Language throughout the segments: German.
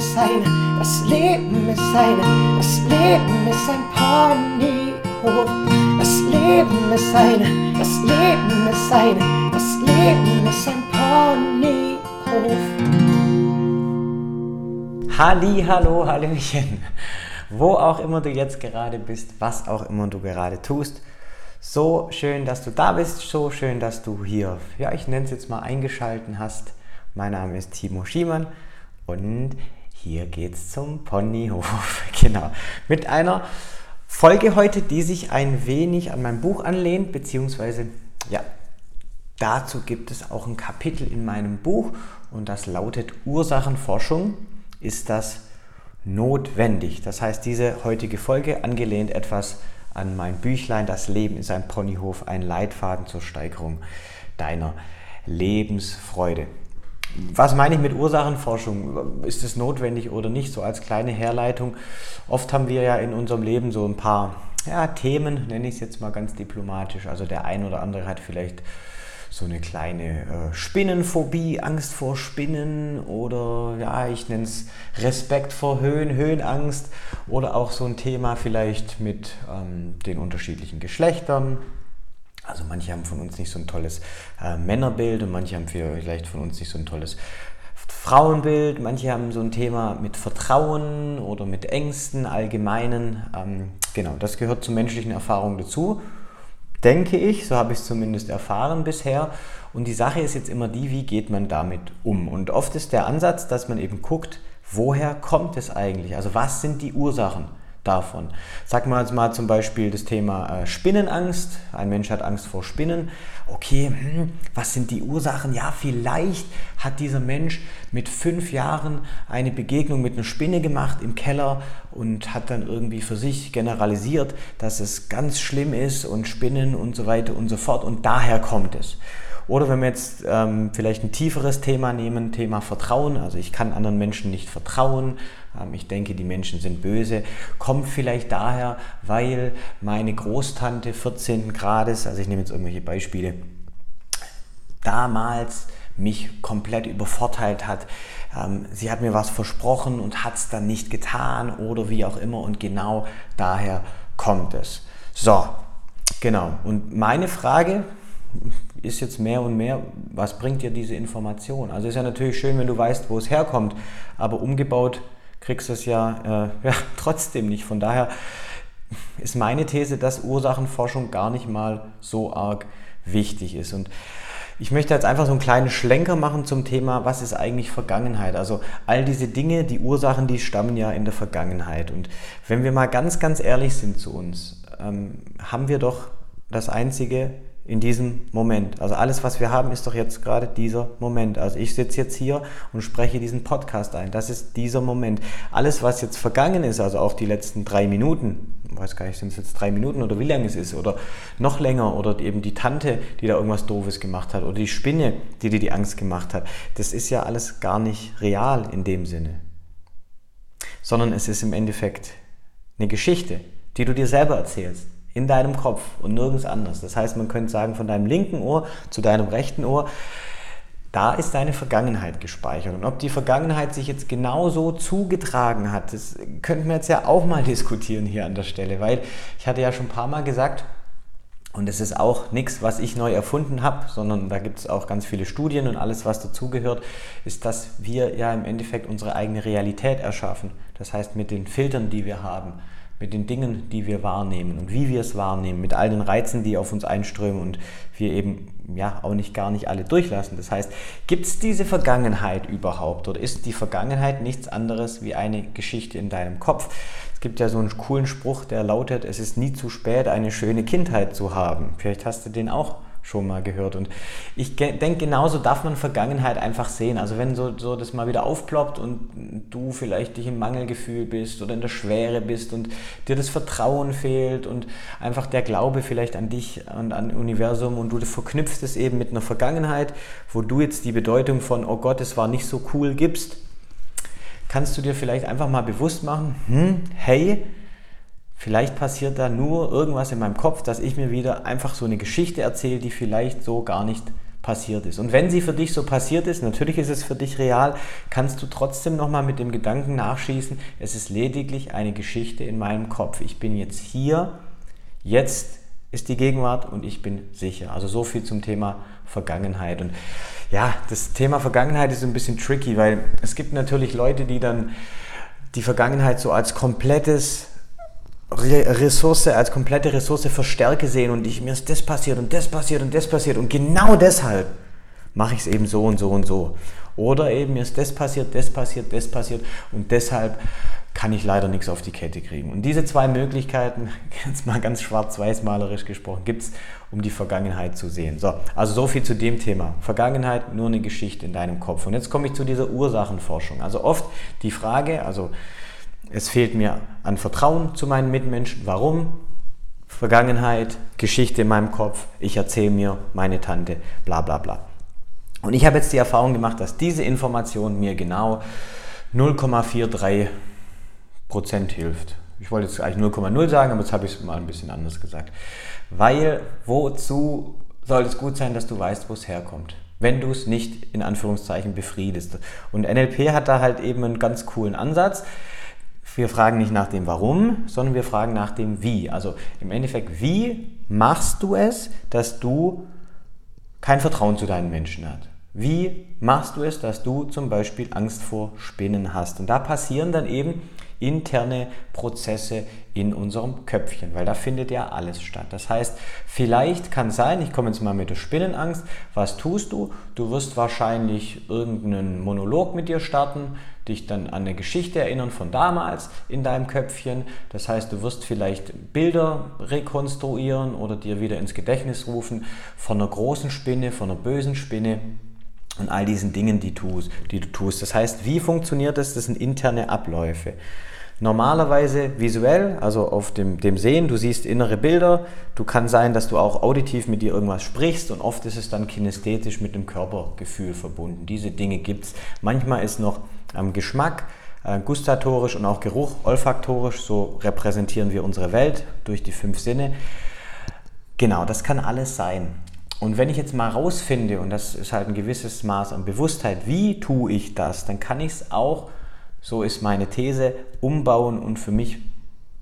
ist eine, das Leben ist eine, das Leben ist ein Ponyhof. Das Leben ist eine, das Leben ist eine, das Leben ist ein Ponyhof. Halli, hallo, hallöchen. Wo auch immer du jetzt gerade bist, was auch immer du gerade tust. So schön, dass du da bist, so schön, dass du hier, ja, ich nenne es jetzt mal eingeschalten hast. Mein Name ist Timo Schiemann und hier geht's zum Ponyhof. genau. Mit einer Folge heute, die sich ein wenig an mein Buch anlehnt, beziehungsweise, ja, dazu gibt es auch ein Kapitel in meinem Buch und das lautet Ursachenforschung. Ist das notwendig? Das heißt, diese heutige Folge angelehnt etwas an mein Büchlein Das Leben ist ein Ponyhof, ein Leitfaden zur Steigerung deiner Lebensfreude. Was meine ich mit Ursachenforschung? Ist es notwendig oder nicht? So als kleine Herleitung. Oft haben wir ja in unserem Leben so ein paar ja, Themen, nenne ich es jetzt mal ganz diplomatisch. Also der ein oder andere hat vielleicht so eine kleine äh, Spinnenphobie, Angst vor Spinnen oder ja, ich nenne es Respekt vor Höhen, Höhenangst oder auch so ein Thema vielleicht mit ähm, den unterschiedlichen Geschlechtern. Also manche haben von uns nicht so ein tolles äh, Männerbild und manche haben vielleicht von uns nicht so ein tolles Frauenbild, manche haben so ein Thema mit Vertrauen oder mit Ängsten, allgemeinen. Ähm, genau, das gehört zur menschlichen Erfahrung dazu denke ich, so habe ich es zumindest erfahren bisher. Und die Sache ist jetzt immer die, wie geht man damit um? Und oft ist der Ansatz, dass man eben guckt, woher kommt es eigentlich? Also was sind die Ursachen? Davon. Sagen wir jetzt mal zum Beispiel das Thema äh, Spinnenangst. Ein Mensch hat Angst vor Spinnen. Okay, hm, was sind die Ursachen? Ja, vielleicht hat dieser Mensch mit fünf Jahren eine Begegnung mit einer Spinne gemacht im Keller und hat dann irgendwie für sich generalisiert, dass es ganz schlimm ist und Spinnen und so weiter und so fort. Und daher kommt es. Oder wenn wir jetzt ähm, vielleicht ein tieferes Thema nehmen, Thema Vertrauen, also ich kann anderen Menschen nicht vertrauen, ähm, ich denke, die Menschen sind böse, kommt vielleicht daher, weil meine Großtante 14. Grades, also ich nehme jetzt irgendwelche Beispiele, damals mich komplett übervorteilt hat. Ähm, sie hat mir was versprochen und hat es dann nicht getan oder wie auch immer und genau daher kommt es. So, genau. Und meine Frage ist jetzt mehr und mehr, was bringt dir diese Information? Also ist ja natürlich schön, wenn du weißt, wo es herkommt, aber umgebaut kriegst du es ja, äh, ja trotzdem nicht. Von daher ist meine These, dass Ursachenforschung gar nicht mal so arg wichtig ist. Und ich möchte jetzt einfach so einen kleinen Schlenker machen zum Thema, was ist eigentlich Vergangenheit? Also all diese Dinge, die Ursachen, die stammen ja in der Vergangenheit. Und wenn wir mal ganz, ganz ehrlich sind zu uns, ähm, haben wir doch das einzige in diesem Moment. Also alles, was wir haben, ist doch jetzt gerade dieser Moment. Also ich sitze jetzt hier und spreche diesen Podcast ein. Das ist dieser Moment. Alles, was jetzt vergangen ist, also auch die letzten drei Minuten, ich weiß gar nicht, sind es jetzt drei Minuten oder wie lange es ist oder noch länger oder eben die Tante, die da irgendwas Doofes gemacht hat oder die Spinne, die dir die Angst gemacht hat, das ist ja alles gar nicht real in dem Sinne. Sondern es ist im Endeffekt eine Geschichte, die du dir selber erzählst in deinem Kopf und nirgends anders. Das heißt, man könnte sagen, von deinem linken Ohr zu deinem rechten Ohr, da ist deine Vergangenheit gespeichert. Und ob die Vergangenheit sich jetzt genauso zugetragen hat, das könnten wir jetzt ja auch mal diskutieren hier an der Stelle, weil ich hatte ja schon ein paar Mal gesagt, und es ist auch nichts, was ich neu erfunden habe, sondern da gibt es auch ganz viele Studien und alles, was dazugehört, ist, dass wir ja im Endeffekt unsere eigene Realität erschaffen. Das heißt, mit den Filtern, die wir haben, mit den Dingen, die wir wahrnehmen und wie wir es wahrnehmen, mit all den Reizen, die auf uns einströmen und wir eben ja auch nicht gar nicht alle durchlassen. Das heißt, gibt es diese Vergangenheit überhaupt oder ist die Vergangenheit nichts anderes wie eine Geschichte in deinem Kopf? Es gibt ja so einen coolen Spruch, der lautet, es ist nie zu spät, eine schöne Kindheit zu haben. Vielleicht hast du den auch schon mal gehört. Und ich denke, genauso darf man Vergangenheit einfach sehen. Also wenn so, so das mal wieder aufploppt und du vielleicht dich im Mangelgefühl bist oder in der Schwere bist und dir das Vertrauen fehlt und einfach der Glaube vielleicht an dich und an Universum und du verknüpfst es eben mit einer Vergangenheit, wo du jetzt die Bedeutung von, oh Gott, es war nicht so cool gibst, kannst du dir vielleicht einfach mal bewusst machen, hm, hey, Vielleicht passiert da nur irgendwas in meinem Kopf, dass ich mir wieder einfach so eine Geschichte erzähle, die vielleicht so gar nicht passiert ist. Und wenn sie für dich so passiert ist, natürlich ist es für dich real, kannst du trotzdem nochmal mit dem Gedanken nachschießen, es ist lediglich eine Geschichte in meinem Kopf. Ich bin jetzt hier, jetzt ist die Gegenwart und ich bin sicher. Also so viel zum Thema Vergangenheit. Und ja, das Thema Vergangenheit ist ein bisschen tricky, weil es gibt natürlich Leute, die dann die Vergangenheit so als komplettes Ressource, als komplette Ressource verstärke sehen und ich, mir ist das passiert und das passiert und das passiert und genau deshalb mache ich es eben so und so und so. Oder eben mir ist das passiert, das passiert, das passiert und deshalb kann ich leider nichts auf die Kette kriegen. Und diese zwei Möglichkeiten, jetzt mal ganz schwarz-weiß malerisch gesprochen, gibt es, um die Vergangenheit zu sehen. So, also so viel zu dem Thema. Vergangenheit, nur eine Geschichte in deinem Kopf. Und jetzt komme ich zu dieser Ursachenforschung. Also oft die Frage, also es fehlt mir an Vertrauen zu meinen Mitmenschen. Warum? Vergangenheit, Geschichte in meinem Kopf, ich erzähle mir meine Tante, bla bla bla. Und ich habe jetzt die Erfahrung gemacht, dass diese Information mir genau 0,43 Prozent hilft. Ich wollte jetzt eigentlich 0,0 sagen, aber jetzt habe ich es mal ein bisschen anders gesagt. Weil wozu soll es gut sein, dass du weißt, wo es herkommt? Wenn du es nicht in Anführungszeichen befriedest. Und NLP hat da halt eben einen ganz coolen Ansatz. Wir fragen nicht nach dem Warum, sondern wir fragen nach dem Wie. Also im Endeffekt, wie machst du es, dass du kein Vertrauen zu deinen Menschen hast? Wie machst du es, dass du zum Beispiel Angst vor Spinnen hast? Und da passieren dann eben interne Prozesse in unserem Köpfchen, weil da findet ja alles statt. Das heißt, vielleicht kann sein, ich komme jetzt mal mit der Spinnenangst, was tust du? Du wirst wahrscheinlich irgendeinen Monolog mit dir starten, dich dann an eine Geschichte erinnern von damals in deinem Köpfchen. Das heißt, du wirst vielleicht Bilder rekonstruieren oder dir wieder ins Gedächtnis rufen von einer großen Spinne, von einer bösen Spinne und all diesen Dingen, die, tust, die du tust. Das heißt, wie funktioniert das? Das sind interne Abläufe. Normalerweise visuell, also auf dem, dem Sehen, du siehst innere Bilder, du kann sein, dass du auch auditiv mit dir irgendwas sprichst und oft ist es dann kinästhetisch mit dem Körpergefühl verbunden. Diese Dinge gibt es. Manchmal ist noch ähm, Geschmack, äh, gustatorisch und auch Geruch, olfaktorisch, so repräsentieren wir unsere Welt durch die fünf Sinne. Genau, das kann alles sein. Und wenn ich jetzt mal rausfinde, und das ist halt ein gewisses Maß an Bewusstheit, wie tue ich das, dann kann ich es auch so ist meine These, umbauen und für mich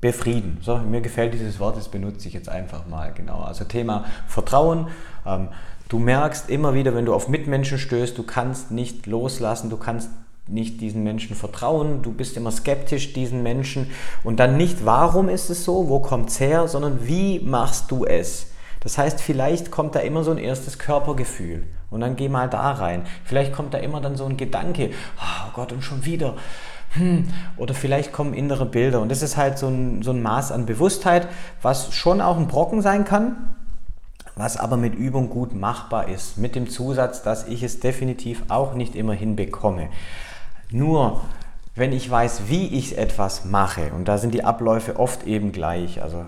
befrieden. So, mir gefällt dieses Wort, das benutze ich jetzt einfach mal. Genau. Also Thema Vertrauen. Ähm, du merkst immer wieder, wenn du auf Mitmenschen stößt, du kannst nicht loslassen, du kannst nicht diesen Menschen vertrauen, du bist immer skeptisch diesen Menschen und dann nicht, warum ist es so, wo kommt es her, sondern wie machst du es? Das heißt, vielleicht kommt da immer so ein erstes Körpergefühl und dann geh mal da rein. Vielleicht kommt da immer dann so ein Gedanke, oh Gott, und schon wieder. Hm. Oder vielleicht kommen innere Bilder. Und das ist halt so ein, so ein Maß an Bewusstheit, was schon auch ein Brocken sein kann, was aber mit Übung gut machbar ist. Mit dem Zusatz, dass ich es definitiv auch nicht immer hinbekomme. Nur wenn ich weiß, wie ich etwas mache, und da sind die Abläufe oft eben gleich, also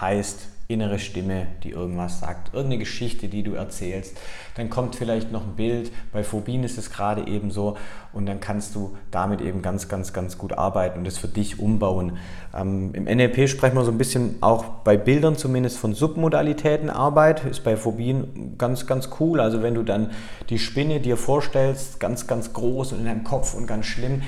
heißt, innere Stimme, die irgendwas sagt, irgendeine Geschichte, die du erzählst. Dann kommt vielleicht noch ein Bild. Bei Phobien ist es gerade eben so. Und dann kannst du damit eben ganz, ganz, ganz gut arbeiten und das für dich umbauen. Ähm, Im NLP sprechen wir so ein bisschen auch bei Bildern zumindest von Submodalitäten Arbeit. Ist bei Phobien ganz, ganz cool. Also wenn du dann die Spinne dir vorstellst, ganz, ganz groß und in deinem Kopf und ganz schlimm,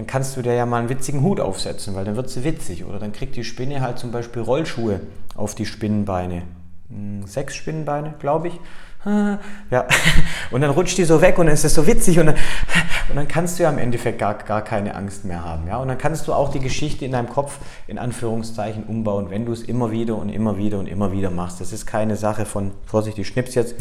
dann kannst du dir ja mal einen witzigen Hut aufsetzen, weil dann wird sie witzig. Oder dann kriegt die Spinne halt zum Beispiel Rollschuhe auf die Spinnenbeine. Hm, sechs Spinnenbeine, glaube ich. Ja, und dann rutscht die so weg und dann ist es so witzig und dann, und dann kannst du ja im Endeffekt gar, gar keine Angst mehr haben. Ja? Und dann kannst du auch die Geschichte in deinem Kopf in Anführungszeichen umbauen, wenn du es immer wieder und immer wieder und immer wieder machst. Das ist keine Sache von, Vorsicht, ich schnips jetzt,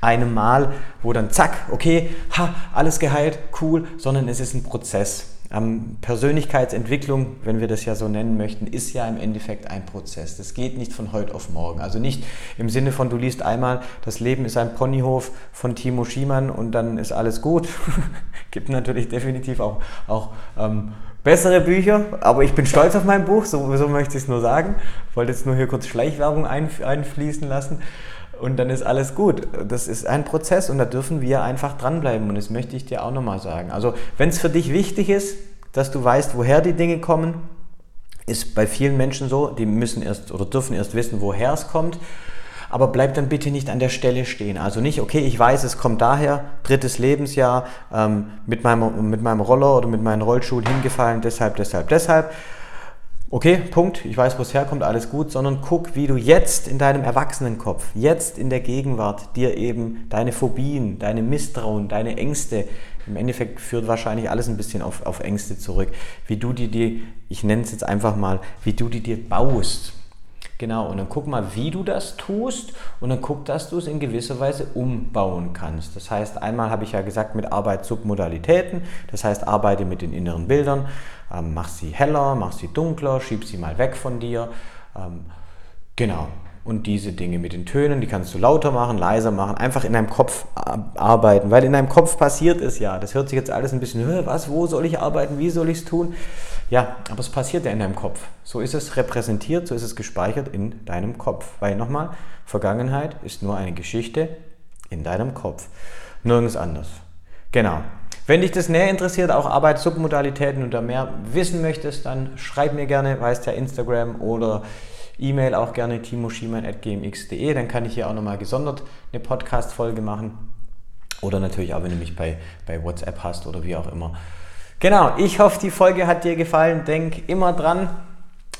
einem Mal, wo dann zack, okay, ha, alles geheilt, cool, sondern es ist ein Prozess. Ähm, Persönlichkeitsentwicklung, wenn wir das ja so nennen möchten, ist ja im Endeffekt ein Prozess. Das geht nicht von heute auf morgen. Also nicht im Sinne von, du liest einmal, das Leben ist ein Ponyhof von Timo Schiemann und dann ist alles gut. Gibt natürlich definitiv auch, auch ähm, bessere Bücher, aber ich bin stolz auf mein Buch, so, so möchte ich es nur sagen. Wollte jetzt nur hier kurz Schleichwerbung einfließen lassen und dann ist alles gut. Das ist ein Prozess und da dürfen wir einfach dranbleiben und das möchte ich dir auch nochmal sagen. Also wenn es für dich wichtig ist, dass du weißt, woher die Dinge kommen, ist bei vielen Menschen so, die müssen erst oder dürfen erst wissen, woher es kommt. aber bleib dann bitte nicht an der Stelle stehen. Also nicht, okay, ich weiß, es kommt daher, drittes Lebensjahr, ähm, mit, meinem, mit meinem Roller oder mit meinen Rollschuhen hingefallen, deshalb, deshalb, deshalb. Okay, Punkt, ich weiß, wo es herkommt, alles gut, sondern guck, wie du jetzt in deinem Erwachsenenkopf, jetzt in der Gegenwart dir eben deine Phobien, deine Misstrauen, deine Ängste, im Endeffekt führt wahrscheinlich alles ein bisschen auf, auf Ängste zurück, wie du die dir, ich nenne es jetzt einfach mal, wie du die dir baust. Genau, und dann guck mal, wie du das tust und dann guck, dass du es in gewisser Weise umbauen kannst. Das heißt, einmal habe ich ja gesagt, mit Arbeit Submodalitäten, das heißt, arbeite mit den inneren Bildern, ähm, mach sie heller, mach sie dunkler, schieb sie mal weg von dir. Ähm, genau, und diese Dinge mit den Tönen, die kannst du lauter machen, leiser machen, einfach in deinem Kopf arbeiten, weil in deinem Kopf passiert es ja. Das hört sich jetzt alles ein bisschen, was, wo soll ich arbeiten, wie soll ich es tun? Ja, aber es passiert ja in deinem Kopf. So ist es repräsentiert, so ist es gespeichert in deinem Kopf. Weil nochmal, Vergangenheit ist nur eine Geschichte in deinem Kopf. Nirgends anders. Genau. Wenn dich das näher interessiert, auch Arbeit, Submodalitäten und da mehr wissen möchtest, dann schreib mir gerne, weißt ja Instagram oder E-Mail auch gerne timoschimann.gmx.de, dann kann ich hier auch nochmal gesondert eine Podcast-Folge machen. Oder natürlich auch, wenn du mich bei, bei WhatsApp hast oder wie auch immer. Genau, ich hoffe, die Folge hat dir gefallen. Denk immer dran,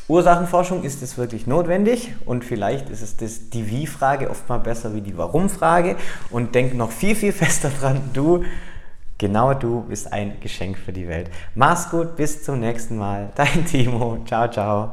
Ursachenforschung ist es wirklich notwendig und vielleicht ist es das, die Wie-Frage oft mal besser wie die Warum-Frage. Und denk noch viel, viel fester dran, du, genau du bist ein Geschenk für die Welt. Mach's gut, bis zum nächsten Mal. Dein Timo. Ciao, ciao.